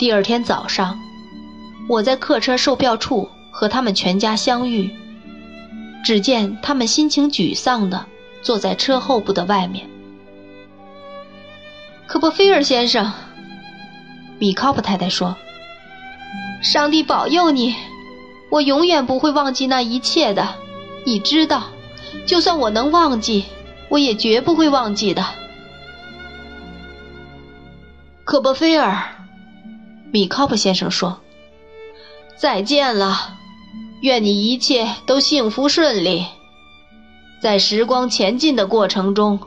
第二天早上，我在客车售票处和他们全家相遇。只见他们心情沮丧地坐在车后部的外面。科波菲尔先生，米考普太太说：“上帝保佑你，我永远不会忘记那一切的。你知道，就算我能忘记，我也绝不会忘记的。”科波菲尔，米考普先生说：“再见了。”愿你一切都幸福顺利。在时光前进的过程中，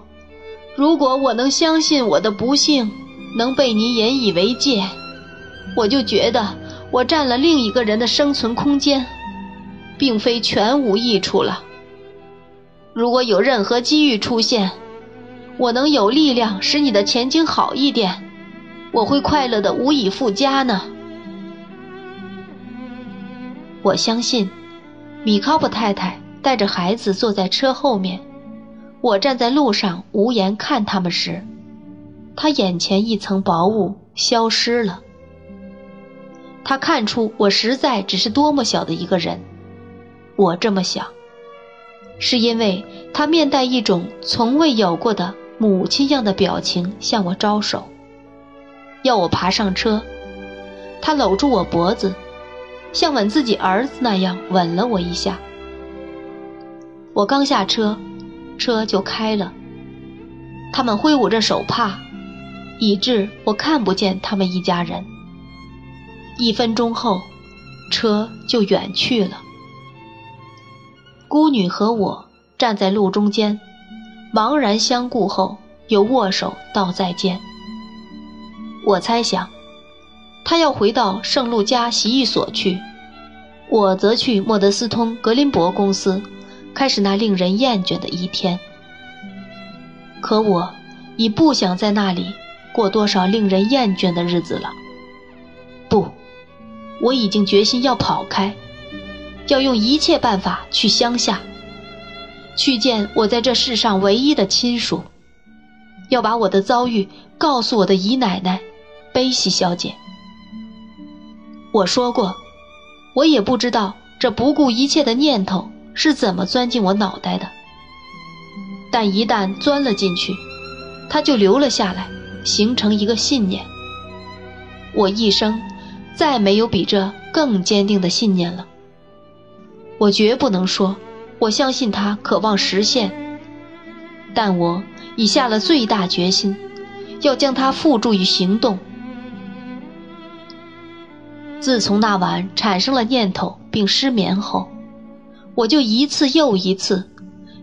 如果我能相信我的不幸能被你引以为戒，我就觉得我占了另一个人的生存空间，并非全无益处了。如果有任何机遇出现，我能有力量使你的前景好一点，我会快乐的无以复加呢。我相信，米考普太太带着孩子坐在车后面，我站在路上无言看他们时，他眼前一层薄雾消失了。他看出我实在只是多么小的一个人，我这么想，是因为他面带一种从未有过的母亲样的表情向我招手，要我爬上车。他搂住我脖子。像吻自己儿子那样吻了我一下。我刚下车，车就开了。他们挥舞着手帕，以致我看不见他们一家人。一分钟后，车就远去了。孤女和我站在路中间，茫然相顾后，又握手道再见。我猜想。他要回到圣路加洗衣所去，我则去莫德斯通格林伯公司，开始那令人厌倦的一天。可我已不想在那里过多少令人厌倦的日子了。不，我已经决心要跑开，要用一切办法去乡下，去见我在这世上唯一的亲属，要把我的遭遇告诉我的姨奶奶贝西小姐。我说过，我也不知道这不顾一切的念头是怎么钻进我脑袋的。但一旦钻了进去，它就留了下来，形成一个信念。我一生再没有比这更坚定的信念了。我绝不能说我相信它渴望实现，但我已下了最大决心，要将它付诸于行动。自从那晚产生了念头并失眠后，我就一次又一次、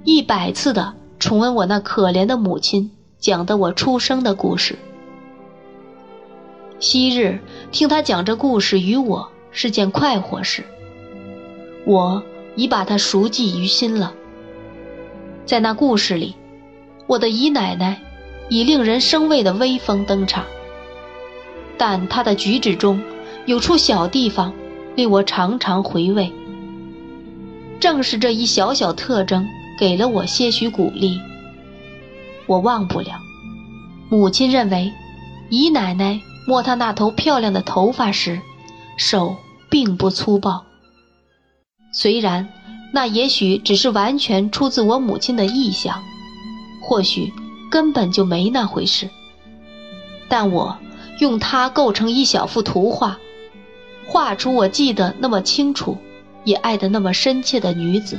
一百次的重温我那可怜的母亲讲的我出生的故事。昔日听他讲这故事与我是件快活事，我已把它熟记于心了。在那故事里，我的姨奶奶以令人生畏的威风登场，但她的举止中。有处小地方令我常常回味，正是这一小小特征给了我些许鼓励。我忘不了，母亲认为姨奶奶摸她那头漂亮的头发时，手并不粗暴。虽然那也许只是完全出自我母亲的意想，或许根本就没那回事，但我用它构成一小幅图画。画出我记得那么清楚，也爱得那么深切的女子。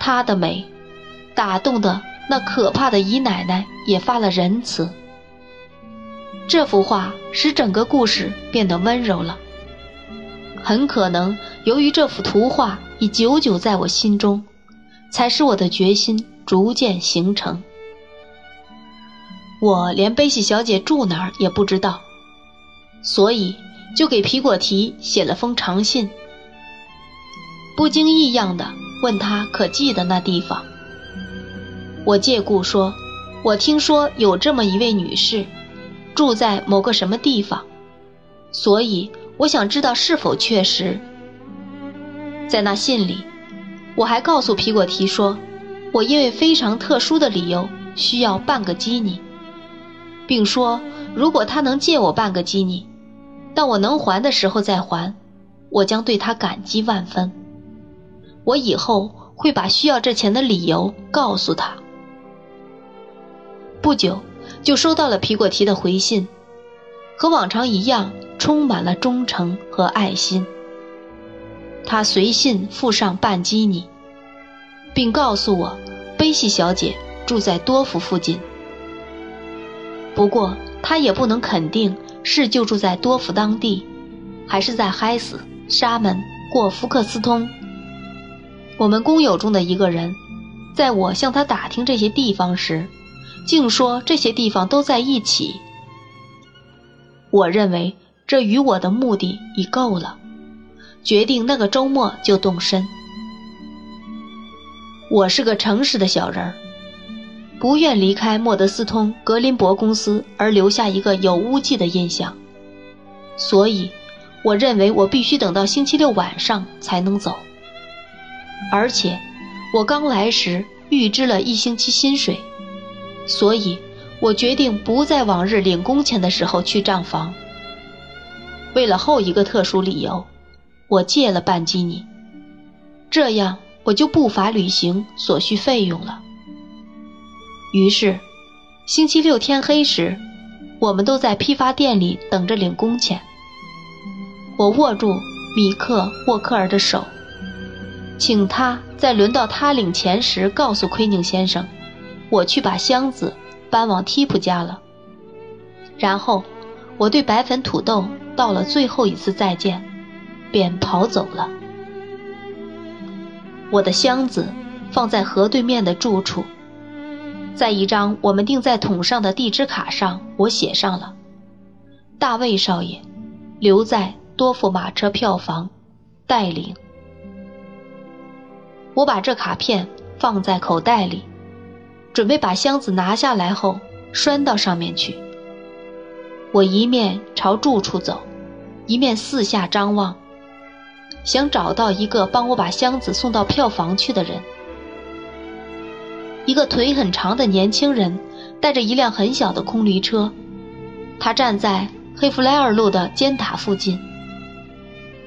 她的美，打动的那可怕的姨奶奶也发了仁慈。这幅画使整个故事变得温柔了。很可能由于这幅图画已久久在我心中，才使我的决心逐渐形成。我连悲喜小姐住哪儿也不知道，所以。就给皮果提写了封长信，不经意样的问他可记得那地方。我借故说，我听说有这么一位女士，住在某个什么地方，所以我想知道是否确实。在那信里，我还告诉皮果提说，我因为非常特殊的理由需要半个基尼，并说如果他能借我半个基尼。但我能还的时候再还，我将对他感激万分。我以后会把需要这钱的理由告诉他。不久，就收到了皮果提的回信，和往常一样，充满了忠诚和爱心。他随信附上半基尼，并告诉我，贝西小姐住在多福附近。不过，他也不能肯定。是就住在多福当地，还是在嗨斯、沙门、过福克斯通？我们工友中的一个人，在我向他打听这些地方时，竟说这些地方都在一起。我认为这与我的目的已够了，决定那个周末就动身。我是个诚实的小人儿。不愿离开莫德斯通格林伯公司而留下一个有污迹的印象，所以我认为我必须等到星期六晚上才能走。而且我刚来时预支了一星期薪水，所以我决定不在往日领工钱的时候去账房。为了后一个特殊理由，我借了半基尼，这样我就不乏履行所需费用了。于是，星期六天黑时，我们都在批发店里等着领工钱。我握住米克沃克尔的手，请他在轮到他领钱时告诉奎宁先生，我去把箱子搬往提普家了。然后，我对白粉土豆道了最后一次再见，便跑走了。我的箱子放在河对面的住处。在一张我们钉在桶上的地址卡上，我写上了：“大卫少爷，留在多福马车票房，带领。”我把这卡片放在口袋里，准备把箱子拿下来后拴到上面去。我一面朝住处走，一面四下张望，想找到一个帮我把箱子送到票房去的人。一个腿很长的年轻人带着一辆很小的空驴车，他站在黑弗莱尔路的尖塔附近。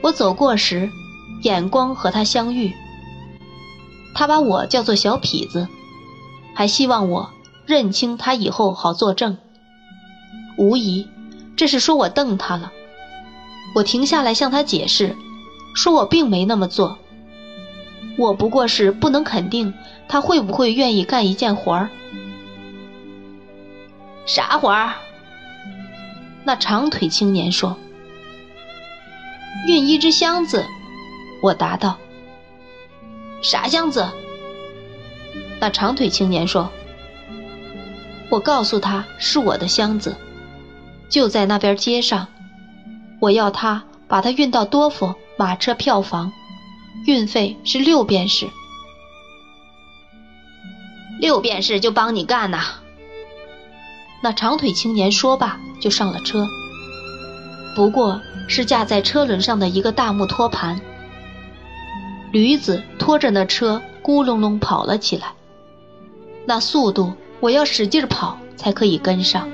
我走过时，眼光和他相遇。他把我叫做小痞子，还希望我认清他以后好作证。无疑，这是说我瞪他了。我停下来向他解释，说我并没那么做。我不过是不能肯定他会不会愿意干一件活儿。啥活儿？那长腿青年说：“运一只箱子。”我答道：“啥箱子？”那长腿青年说：“我告诉他是我的箱子，就在那边街上。我要他把它运到多佛马车票房。”运费是六便士，六便士就帮你干呐。那长腿青年说罢就上了车，不过是架在车轮上的一个大木托盘。驴子拖着那车咕隆隆跑了起来，那速度我要使劲跑才可以跟上。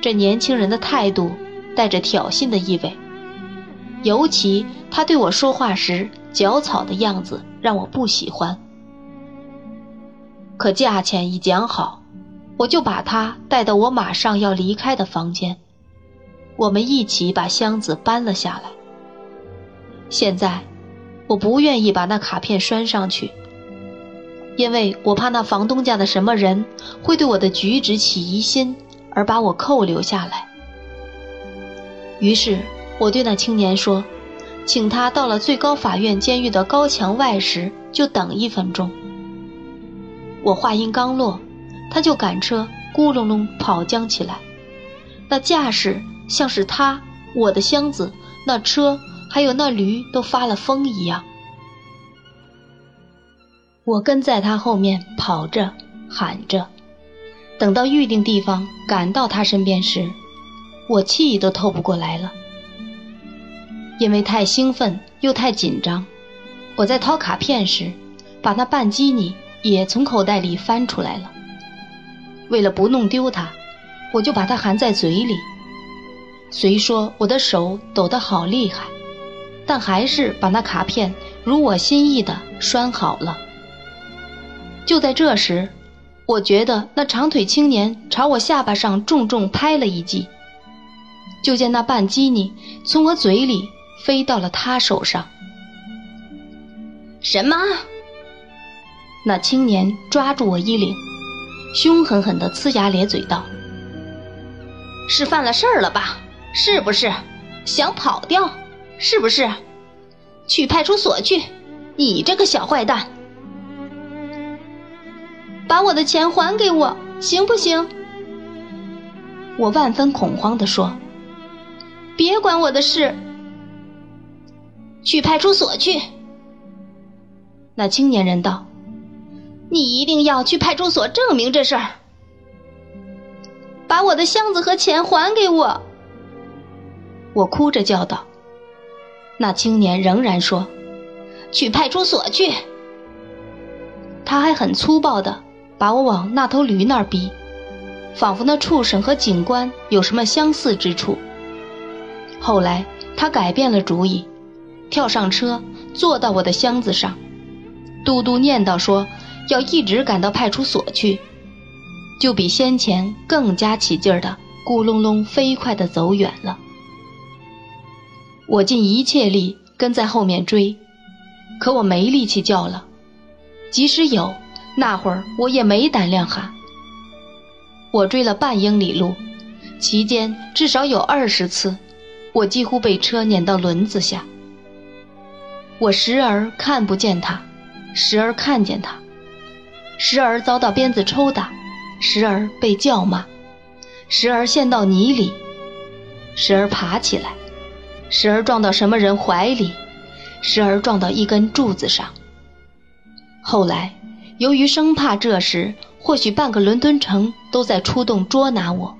这年轻人的态度带着挑衅的意味。尤其他对我说话时嚼草的样子让我不喜欢。可价钱一讲好，我就把他带到我马上要离开的房间。我们一起把箱子搬了下来。现在，我不愿意把那卡片拴上去，因为我怕那房东家的什么人会对我的举止起疑心，而把我扣留下来。于是。我对那青年说：“请他到了最高法院监狱的高墙外时，就等一分钟。”我话音刚落，他就赶车咕隆隆跑将起来，那架势像是他、我的箱子、那车还有那驴都发了疯一样。我跟在他后面跑着喊着，等到预定地方赶到他身边时，我气都透不过来了。因为太兴奋又太紧张，我在掏卡片时，把那半基尼也从口袋里翻出来了。为了不弄丢它，我就把它含在嘴里。虽说我的手抖得好厉害，但还是把那卡片如我心意的拴好了。就在这时，我觉得那长腿青年朝我下巴上重重拍了一记，就见那半基尼从我嘴里飞到了他手上。什么？那青年抓住我衣领，凶狠狠地呲牙咧嘴道：“是犯了事儿了吧？”是不是想跑掉？是不是去派出所去？你这个小坏蛋，把我的钱还给我，行不行？我万分恐慌地说：“别管我的事，去派出所去。”那青年人道：“你一定要去派出所证明这事儿，把我的箱子和钱还给我。”我哭着叫道：“那青年仍然说，去派出所去。”他还很粗暴的把我往那头驴那儿逼，仿佛那畜生和警官有什么相似之处。后来他改变了主意，跳上车，坐到我的箱子上，嘟嘟念叨说要一直赶到派出所去，就比先前更加起劲儿的咕隆隆飞快的走远了。我尽一切力跟在后面追，可我没力气叫了，即使有，那会儿我也没胆量喊。我追了半英里路，期间至少有二十次，我几乎被车碾到轮子下。我时而看不见他，时而看见他，时而遭到鞭子抽打，时而被叫骂，时而陷到泥里，时而爬起来。时而撞到什么人怀里，时而撞到一根柱子上。后来，由于生怕这时或许半个伦敦城都在出动捉拿我，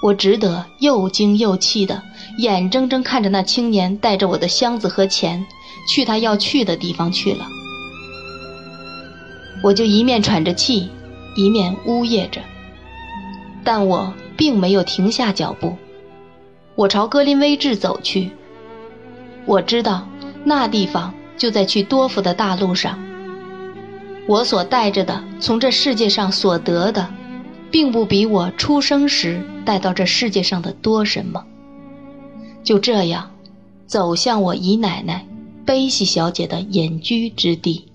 我只得又惊又气的眼睁睁看着那青年带着我的箱子和钱去他要去的地方去了。我就一面喘着气，一面呜咽着，但我并没有停下脚步。我朝格林威治走去。我知道那地方就在去多福的大路上。我所带着的，从这世界上所得的，并不比我出生时带到这世界上的多什么。就这样，走向我姨奶奶悲喜小姐的隐居之地。